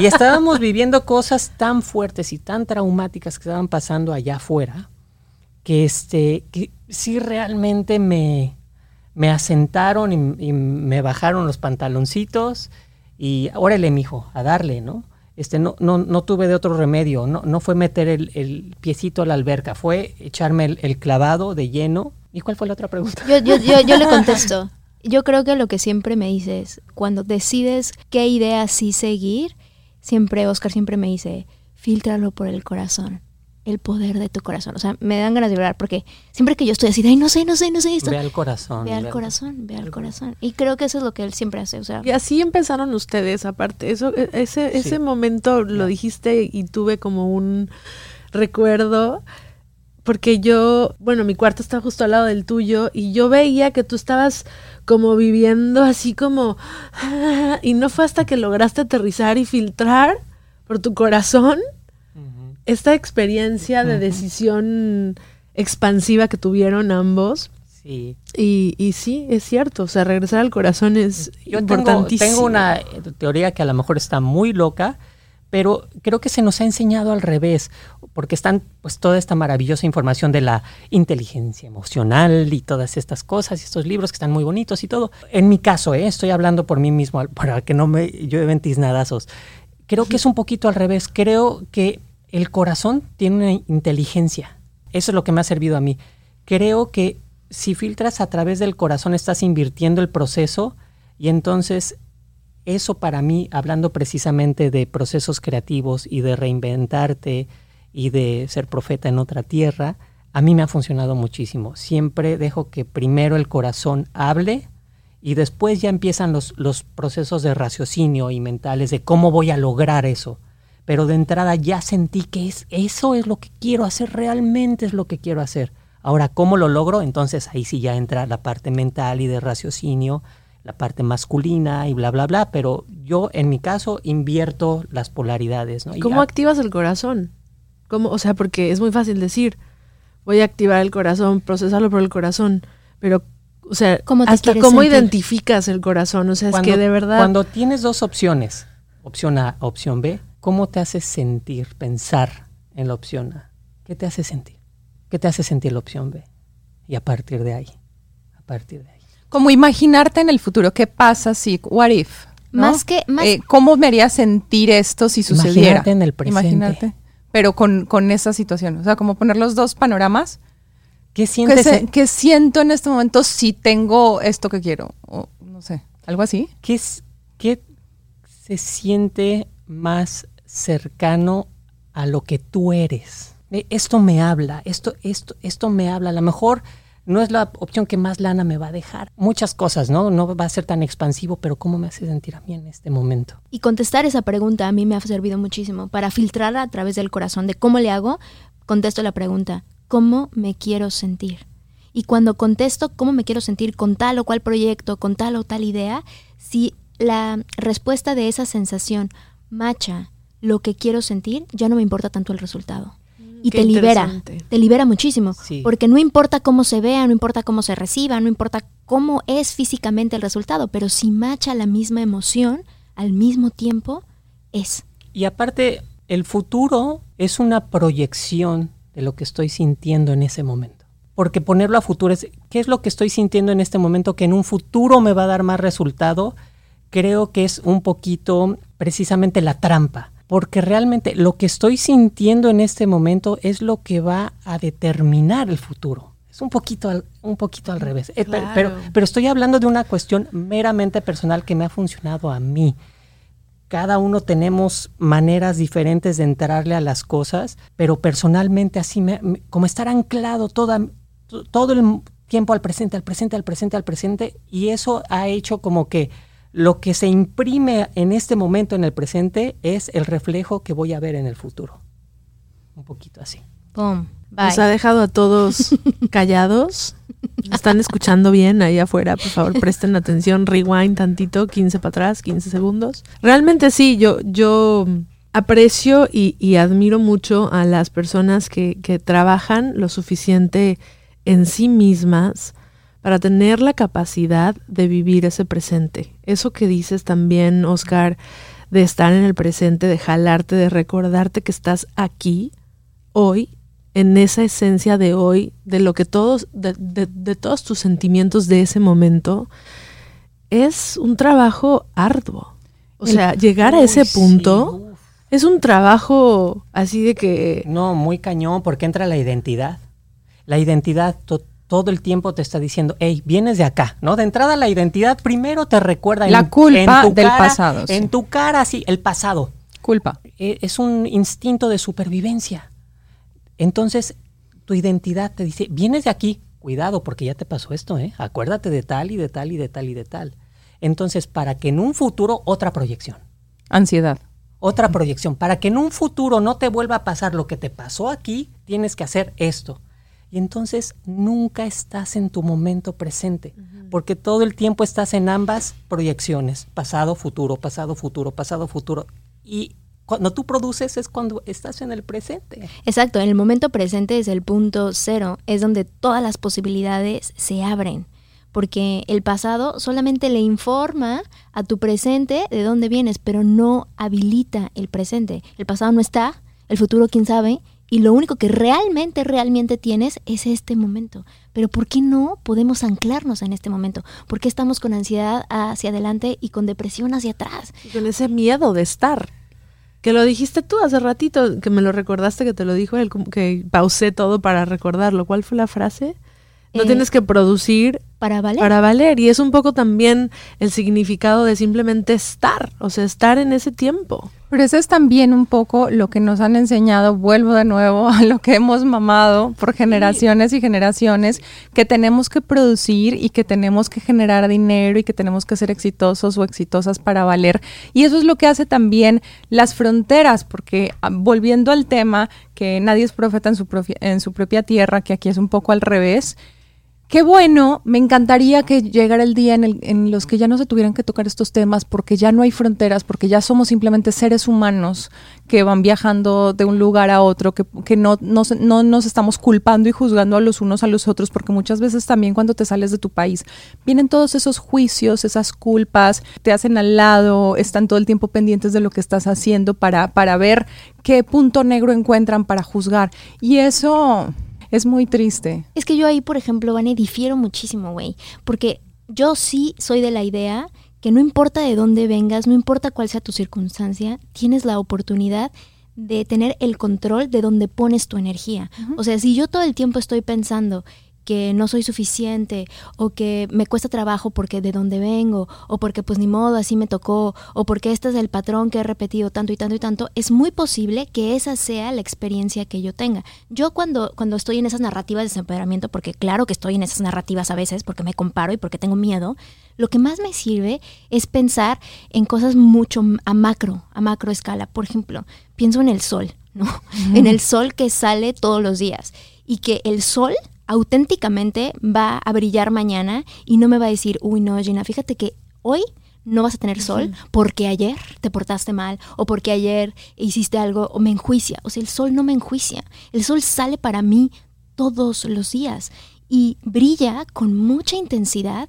y estábamos viviendo cosas tan fuertes y tan traumáticas que estaban pasando allá afuera, que, este, que sí realmente me, me asentaron y, me bajaron los pantaloncitos y órale, mijo, a darle, ¿no? este, no, no, no tuve de otro remedio, no, no fue meter el, el piecito a la alberca, fue echarme el, el clavado de lleno. ¿Y cuál fue la otra pregunta? Yo, yo, yo, yo le contesto. Yo creo que lo que siempre me dices, cuando decides qué idea sí seguir, siempre, Oscar siempre me dice, filtralo por el corazón, el poder de tu corazón. O sea, me dan ganas de llorar porque siempre que yo estoy así, de, ay, no sé, no sé, no sé esto. Ve al corazón. Ve al ¿verdad? corazón, ve al corazón. Y creo que eso es lo que él siempre hace. O sea, Y así empezaron ustedes, aparte. Eso, e- ese, Sí. ese momento lo dijiste y tuve como un recuerdo. Porque yo, bueno, mi cuarto está justo al lado del tuyo y yo veía que tú estabas como viviendo así como... Y no fue hasta que lograste aterrizar y filtrar por tu corazón esta experiencia de decisión expansiva que tuvieron ambos. Sí. Y, y sí, es cierto, o sea, regresar al corazón es Yo tengo, importantísimo. tengo una eh, teoría que a lo mejor está muy loca, pero creo que se nos ha enseñado al revés, porque están pues toda esta maravillosa información de la inteligencia emocional y todas estas cosas y estos libros que están muy bonitos y todo. En mi caso, eh, estoy hablando por mí mismo para que no me llueven tiznadazos. Creo que es un poquito al revés. Creo que el corazón tiene una inteligencia. Eso es lo que me ha servido a mí. Creo que si filtras a través del corazón estás invirtiendo el proceso y entonces eso para mí, hablando precisamente de procesos creativos y de reinventarte y de ser profeta en otra tierra, a mí me ha funcionado muchísimo. Siempre dejo que primero el corazón hable y después ya empiezan los, los procesos de raciocinio y mentales de cómo voy a lograr eso. Pero de entrada ya sentí que es, eso es lo que quiero hacer, realmente es lo que quiero hacer. Ahora, ¿cómo lo logro? Entonces ahí sí ya entra la parte mental y de raciocinio, la parte masculina y bla, bla, bla. Pero yo, en mi caso, invierto las polaridades. ¿no? Y ¿Cómo activas el corazón? ¿Cómo? O sea, porque es muy fácil decir, voy a activar el corazón, procesarlo por el corazón, pero, o sea, ¿Cómo te hasta cómo sentir? identificas el corazón, o sea, cuando, es que de verdad... Cuando tienes dos opciones, opción A, opción B, ¿cómo te hace sentir, pensar en la opción A? ¿Qué te hace sentir? ¿Qué te hace sentir la opción B? Y a partir de ahí, a partir de ahí. Como imaginarte en el futuro, ¿qué pasa si, what if? ¿no? Más que- más- Eh, ¿Cómo me haría sentir esto si sucediera? Imagínate en el presente. Imagínate. Pero con, con esa situación. O sea, como poner los dos panoramas. ¿Qué ¿Qué, sientes? se- en- qué siento en este momento si tengo esto que quiero? O no sé, algo así. ¿Qué, es- qué se siente más cercano a lo que tú eres? Esto me habla, esto, esto, esto me habla. A lo mejor no es la opción que más lana me va a dejar. Muchas cosas, ¿no? No va a ser tan expansivo, pero ¿cómo me hace sentir a mí en este momento? Y contestar esa pregunta a mí me ha servido muchísimo. Para filtrarla a través del corazón de cómo le hago, contesto la pregunta, ¿cómo me quiero sentir? Y cuando contesto cómo me quiero sentir con tal o cual proyecto, con tal o tal idea, si la respuesta de esa sensación macha lo que quiero sentir, ya no me importa tanto el resultado. Y qué te libera, te libera muchísimo, Sí. porque no importa cómo se vea, no importa cómo se reciba, no importa cómo es físicamente el resultado, pero si macha la misma emoción al mismo tiempo, es. Y aparte, el futuro es una proyección de lo que estoy sintiendo en ese momento. Porque ponerlo a futuro es, ¿qué es lo que estoy sintiendo en este momento que en un futuro me va a dar más resultado? Creo que es un poquito precisamente la trampa. Porque realmente lo que estoy sintiendo en este momento es lo que va a determinar el futuro. Es un poquito al, un poquito al revés. Eh, pe- pero, pero estoy hablando de una cuestión meramente personal que me ha funcionado a mí cada uno tenemos maneras diferentes de entrarle a las cosas, pero personalmente así me, me- como estar anclado toda, to- todo el tiempo al presente, al presente, al presente, al presente, y eso ha hecho como que lo que se imprime en este momento en el presente es el reflejo que voy a ver en el futuro. Un poquito así. ¡Pum! Bye. Nos ha dejado a todos [LAUGHS] callados. ¿Están escuchando bien ahí afuera? Por favor, presten atención. Rewind tantito, 15 para atrás, 15 segundos. Realmente sí, yo, yo aprecio y, y admiro mucho a las personas que, que trabajan lo suficiente en sí mismas para tener la capacidad de vivir ese presente. Eso que dices también, Oscar, de estar en el presente, de jalarte, de recordarte que estás aquí, hoy, en esa esencia de hoy, de lo que todos, de, de- de todos tus sentimientos de ese momento, es un trabajo arduo. O El- sea, llegar a ese sí, punto. Es un trabajo así de que... No, muy cañón, porque entra la identidad. La identidad todo el tiempo te está diciendo, hey, vienes de acá, ¿no? De entrada la identidad primero te recuerda la culpa del pasado. En tu cara, sí, el pasado. Culpa. E, es un instinto de supervivencia. Entonces, tu identidad te dice, vienes de aquí, cuidado, porque ya te pasó esto, ¿eh? Acuérdate de tal y de tal y de tal y de tal. Entonces, para que en un futuro, otra proyección. Ansiedad. Otra proyección. Para que en un futuro no te vuelva a pasar lo que te pasó aquí, tienes que hacer esto. Y entonces nunca estás en tu momento presente, porque todo el tiempo estás en ambas proyecciones, pasado, futuro, pasado, futuro, pasado, futuro. Y cuando tú produces es cuando estás en el presente. Exacto, en el momento presente es el punto cero, es donde todas las posibilidades se abren, porque el pasado solamente le informa a tu presente de dónde vienes, pero no habilita el presente. El pasado no está, el futuro quién sabe, y lo único que realmente, realmente tienes es este momento. Pero ¿por qué no podemos anclarnos en este momento? ¿Por qué estamos con ansiedad hacia adelante y con depresión hacia atrás? Y con ese miedo de estar. Que lo dijiste tú hace ratito, que me lo recordaste, que te lo dijo él, que pausé todo para recordarlo. ¿Cuál fue la frase? No eh, tienes que producir para valer. Para valer. Y es un poco también el significado de simplemente estar, o sea, estar en ese tiempo. Pero eso es también un poco lo que nos han enseñado, vuelvo de nuevo [LAUGHS] a lo que hemos mamado por generaciones y generaciones, que tenemos que producir y que tenemos que generar dinero y que tenemos que ser exitosos o exitosas para valer. Y eso es lo que hace también las fronteras, porque ah, volviendo al tema, que nadie es profeta en su, en su propia tierra, que aquí es un poco al revés, Qué bueno, me encantaría que llegara el día en, el, en, los que ya no se tuvieran que tocar estos temas porque ya no hay fronteras, porque ya somos simplemente seres humanos que van viajando de un lugar a otro, que, que no, no, no, nos estamos culpando y juzgando a los unos a los otros, porque muchas veces también cuando te sales de tu país vienen todos esos juicios, esas culpas, te hacen al lado, están todo el tiempo pendientes de lo que estás haciendo para, para ver qué punto negro encuentran para juzgar. Y eso es muy triste. Es que yo ahí, por ejemplo, Vane, difiero muchísimo, güey. Porque yo sí soy de la idea que no importa de dónde vengas, no importa cuál sea tu circunstancia, tienes la oportunidad de tener el control de dónde pones tu energía. O sea, si yo todo el tiempo estoy pensando que no soy suficiente o que me cuesta trabajo porque de dónde vengo o porque pues ni modo así me tocó o porque este es el patrón que he repetido tanto y tanto y tanto, es muy posible que esa sea la experiencia que yo tenga. Yo cuando, cuando estoy en esas narrativas de desempoderamiento, porque claro que estoy en esas narrativas a veces porque me comparo y porque tengo miedo, lo que más me sirve es pensar en cosas mucho a macro, a macro escala. Por ejemplo, pienso en el sol, ¿no? En el sol que sale todos los días y que el sol auténticamente va a brillar mañana y no me va a decir, uy, no, Gina, fíjate que hoy no vas a tener sol porque ayer te portaste mal o porque ayer hiciste algo o me enjuicia. O sea, el sol no me enjuicia. El sol sale para mí todos los días y brilla con mucha intensidad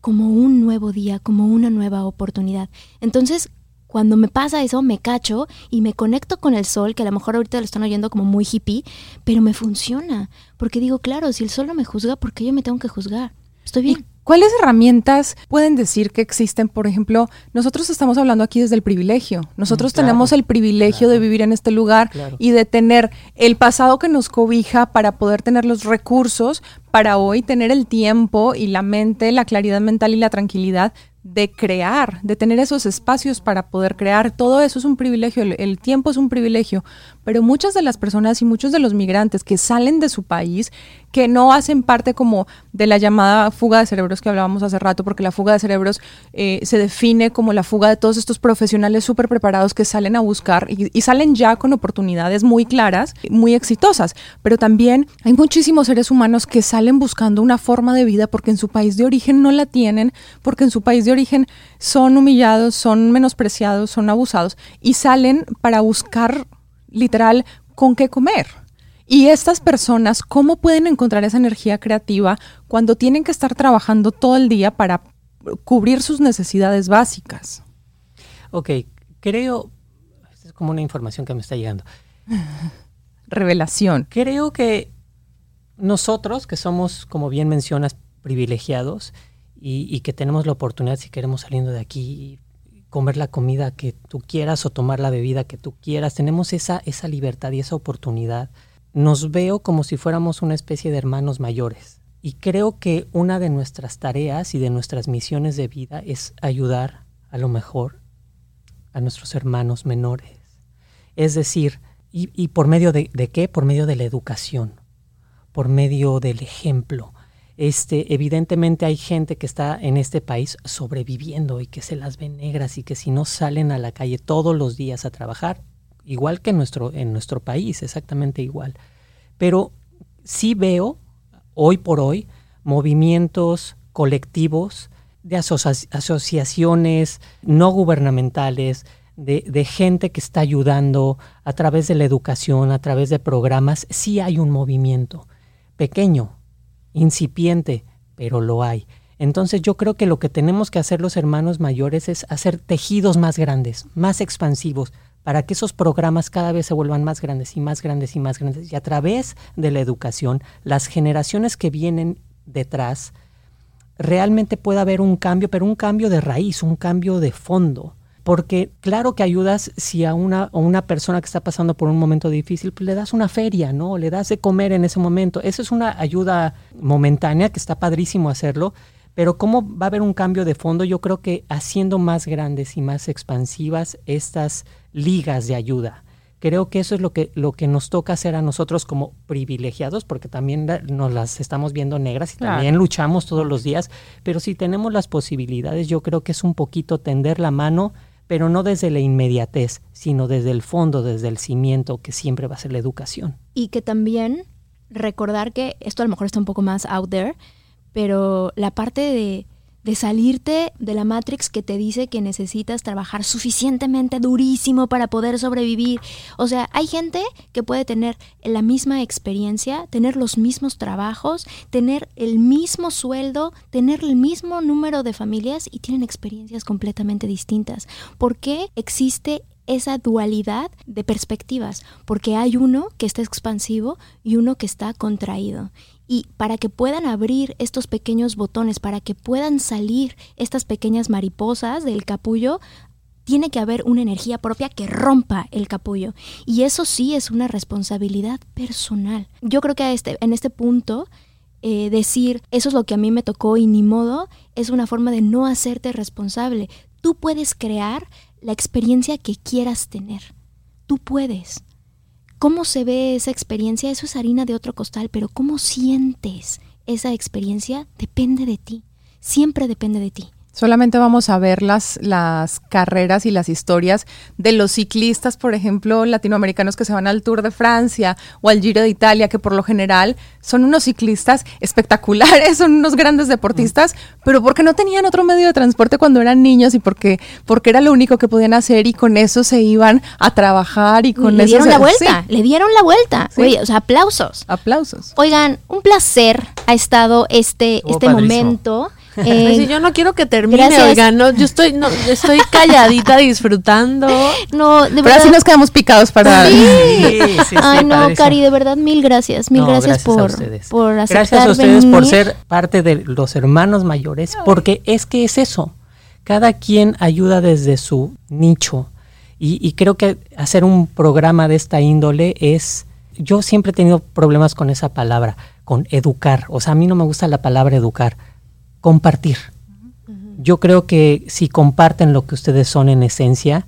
como un nuevo día, como una nueva oportunidad. Entonces, cuando me pasa eso, me cacho y me conecto con el sol, que a lo mejor ahorita lo están oyendo como muy hippie, pero me funciona. Porque digo, claro, si el sol no me juzga, ¿por qué yo me tengo que juzgar? Estoy bien. ¿Cuáles herramientas pueden decir que existen? Por ejemplo, nosotros estamos hablando aquí desde el privilegio. Nosotros mm, tenemos el privilegio de vivir en este lugar y de tener el pasado que nos cobija para poder tener los recursos para hoy tener el tiempo y la mente, la claridad mental y la tranquilidad de crear, de tener esos espacios para poder crear. Todo eso es un privilegio, el, tiempo es un privilegio, pero muchas de las personas y muchos de los migrantes que salen de su país, que no hacen parte como de la llamada fuga de cerebros que hablábamos hace rato, porque la fuga de cerebros eh, se define como la fuga de todos estos profesionales súper preparados que salen a buscar y, y salen ya con oportunidades muy claras, muy exitosas, pero también hay muchísimos seres humanos que salen buscando una forma de vida porque en su país de origen no la tienen, porque en su país de origen son humillados, son menospreciados, son abusados y salen para buscar literal con qué comer. Y estas personas, ¿cómo pueden encontrar esa energía creativa cuando tienen que estar trabajando todo el día para cubrir sus necesidades básicas? Ok, creo, es como una información que me está llegando. [LAUGHS] Revelación. Creo que nosotros, que somos, como bien mencionas, privilegiados y, que tenemos la oportunidad, si queremos saliendo de aquí, comer la comida que tú quieras o tomar la bebida que tú quieras. Tenemos esa, esa libertad y esa oportunidad. Nos veo como si fuéramos una especie de hermanos mayores. Y creo que una de nuestras tareas y de nuestras misiones de vida es ayudar a lo mejor a nuestros hermanos menores. Es decir, ¿y, por medio de, de qué? Por medio de la educación, por medio del ejemplo, este, evidentemente hay gente que está en este país sobreviviendo y que se las ven negras y que si no salen a la calle todos los días a trabajar, igual que en nuestro, en nuestro país, exactamente igual. Pero sí veo, hoy por hoy, movimientos colectivos de asociaciones no gubernamentales, de, de, gente que está ayudando a través de la educación, a través de programas, sí hay un movimiento pequeño, incipiente, pero lo hay. Entonces yo creo que lo que tenemos que hacer los hermanos mayores es hacer tejidos más grandes, más expansivos, para que esos programas cada vez se vuelvan más grandes y más grandes y más grandes. Y a través de la educación, las generaciones que vienen detrás, realmente pueda haber un cambio, pero un cambio de raíz, un cambio de fondo porque claro que ayudas si a una, una persona que está pasando por un momento difícil, pues le das una feria, ¿no? Le das de comer en ese momento. Eso es una ayuda momentánea, que está padrísimo hacerlo, pero cómo va a haber un cambio de fondo, yo creo que haciendo más grandes y más expansivas estas ligas de ayuda. Creo que eso es lo que, lo que nos toca hacer a nosotros como privilegiados, porque también nos las estamos viendo negras y también luchamos todos los días, pero si tenemos las posibilidades, yo creo que es un poquito tender la mano pero no desde la inmediatez, sino desde el fondo, desde el cimiento que siempre va a ser la educación. Y que también recordar que esto a lo mejor está un poco más out there, pero la parte de de salirte de la Matrix que te dice que necesitas trabajar suficientemente durísimo para poder sobrevivir. O sea, hay gente que puede tener la misma experiencia, tener los mismos trabajos, tener el mismo sueldo, tener el mismo número de familias y tienen experiencias completamente distintas. ¿Por qué existe esa dualidad de perspectivas? Porque hay uno que está expansivo y uno que está contraído. Y para que puedan abrir estos pequeños botones, para que puedan salir estas pequeñas mariposas del capullo, tiene que haber una energía propia que rompa el capullo. Y eso sí es una responsabilidad personal. Yo creo que a este, en este punto, eh, decir eso es lo que a mí me tocó y ni modo, es una forma de no hacerte responsable. Tú puedes crear la experiencia que quieras tener. Tú puedes. ¿Cómo se ve esa experiencia? Eso es harina de otro costal, pero ¿cómo sientes esa experiencia? Depende de ti. Siempre depende de ti. Solamente vamos a ver las, las carreras y las historias de los ciclistas, por ejemplo, latinoamericanos que se van al Tour de Francia o al Giro de Italia, que por lo general son unos ciclistas espectaculares, [LAUGHS] son unos grandes deportistas, pero porque no tenían otro medio de transporte cuando eran niños y porque, porque era lo único que podían hacer y con eso se iban a trabajar y con le eso... Dieron la vuelta, Le dieron la vuelta, o sea, aplausos. Aplausos. Oigan, un placer ha estado este, este momento. [LAUGHS] Eh, yo no quiero que termine, no, yo estoy, no, estoy calladita disfrutando. [LAUGHS] No, de Pero así nos quedamos picados para. Sí, [LAUGHS] sí, Ay, no, Cari, de verdad, mil gracias, mil gracias, por, por aceptar Gracias a ustedes por ser parte de los hermanos mayores, porque es que es eso. Cada quien ayuda desde su nicho. Y, y creo que hacer un programa de esta índole es. Yo siempre he tenido problemas con esa palabra, con educar. O sea, a mí no me gusta la palabra educar compartir. Yo creo que si comparten lo que ustedes son en esencia,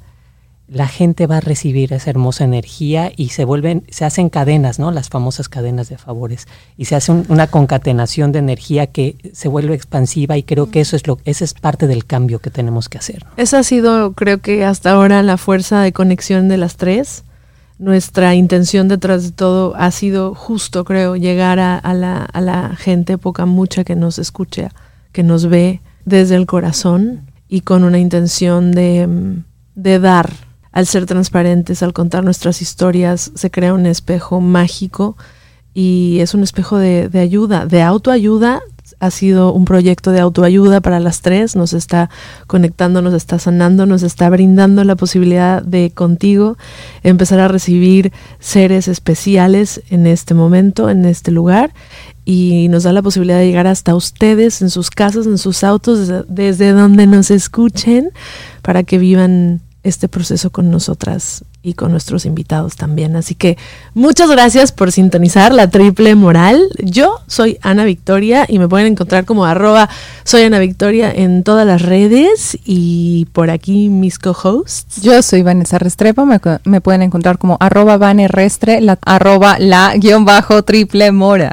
la gente va a recibir esa hermosa energía y se vuelven, se hacen cadenas, ¿no? Las famosas cadenas de favores. Y se hace una concatenación de energía que se vuelve expansiva y creo que eso es lo, esa es parte del cambio que tenemos que hacer. Esa ha sido, creo que hasta ahora, la fuerza de conexión de las tres. Nuestra intención detrás de todo ha sido justo, creo, llegar a, la, a la gente, poca, mucha que nos escucha que nos ve desde el corazón y con una intención de, mm, de dar. Al ser transparentes, al contar nuestras historias, se crea un espejo mágico y es un espejo de, de ayuda, de autoayuda ha sido un proyecto de autoayuda para las tres, nos está conectando, nos está sanando, nos está brindando la posibilidad de contigo empezar a recibir seres especiales en este momento, en este lugar y nos da la posibilidad de llegar hasta ustedes en sus casas, en sus autos, desde, donde nos escuchen, para que vivan este proceso con nosotras y con nuestros invitados también. Así que muchas gracias por sintonizar la triple moral. Yo soy Ana Victoria y me pueden encontrar como arroba soy Ana Victoria en todas las redes y por aquí mis co-hosts. Yo soy Vanessa Restrepo, me, pueden encontrar como arroba Restre, la, arroba la guion bajo triple moral.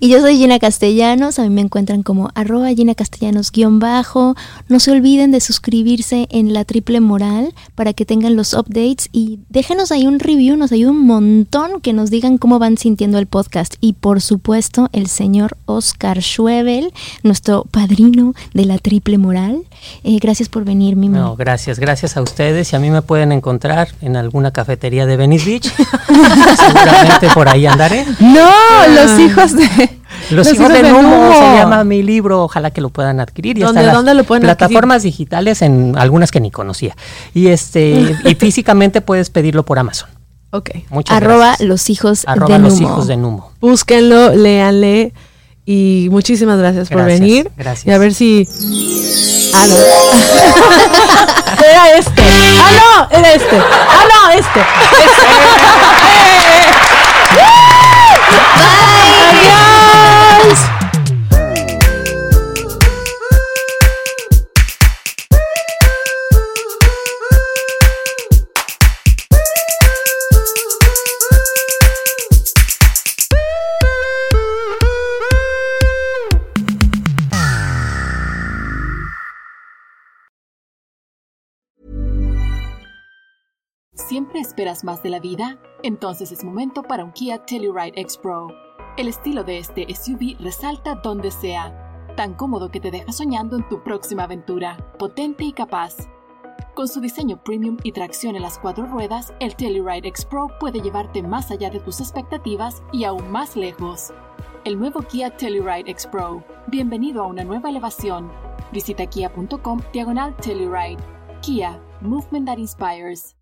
Y yo soy Gina Castellanos, a mí me encuentran como arroba Gina Castellanos guion bajo. No se olviden de suscribirse en la triple moral para que tengan los updates y déjenos ahí un review, nos ayuda un montón que nos digan cómo van sintiendo el podcast. Y por supuesto, el señor Oscar Schwebel, nuestro padrino de la triple moral. Eh, gracias por venir, Mimi. No, gracias, gracias a ustedes. Y a mí me pueden encontrar en alguna cafetería de Venice Beach. [LAUGHS] Seguramente por ahí andaré. No, los hijos de los, hijos, de Numo, se llama mi libro, ojalá que lo puedan adquirir. Y ¿Dónde, ¿dónde lo pueden Plataformas digitales en algunas que ni conocía. Y este [LAUGHS] y físicamente puedes pedirlo por Amazon. Ok. Muchas Arroba los hijos Arroba de los Numo. hijos de Numo. Búsquenlo, léanle. Y muchísimas gracias, por Gracias, venir. gracias. Y a ver si. Ah, [LAUGHS] no. era este. Ah, no, era este. Ah, no, este. [LAUGHS] Adiós. ¿Siempre esperas más de la vida? Entonces es momento para un Kia Telluride X Pro. El estilo de este SUV resalta donde sea, tan cómodo que te deja soñando en tu próxima aventura, potente y capaz. Con su diseño premium y tracción en las cuatro ruedas, el Telluride X Pro puede llevarte más allá de tus expectativas y aún más lejos. El nuevo Kia Telluride X Pro. Bienvenido a una nueva elevación. Visita kia.com diagonal Telluride. Kia, movement that inspires.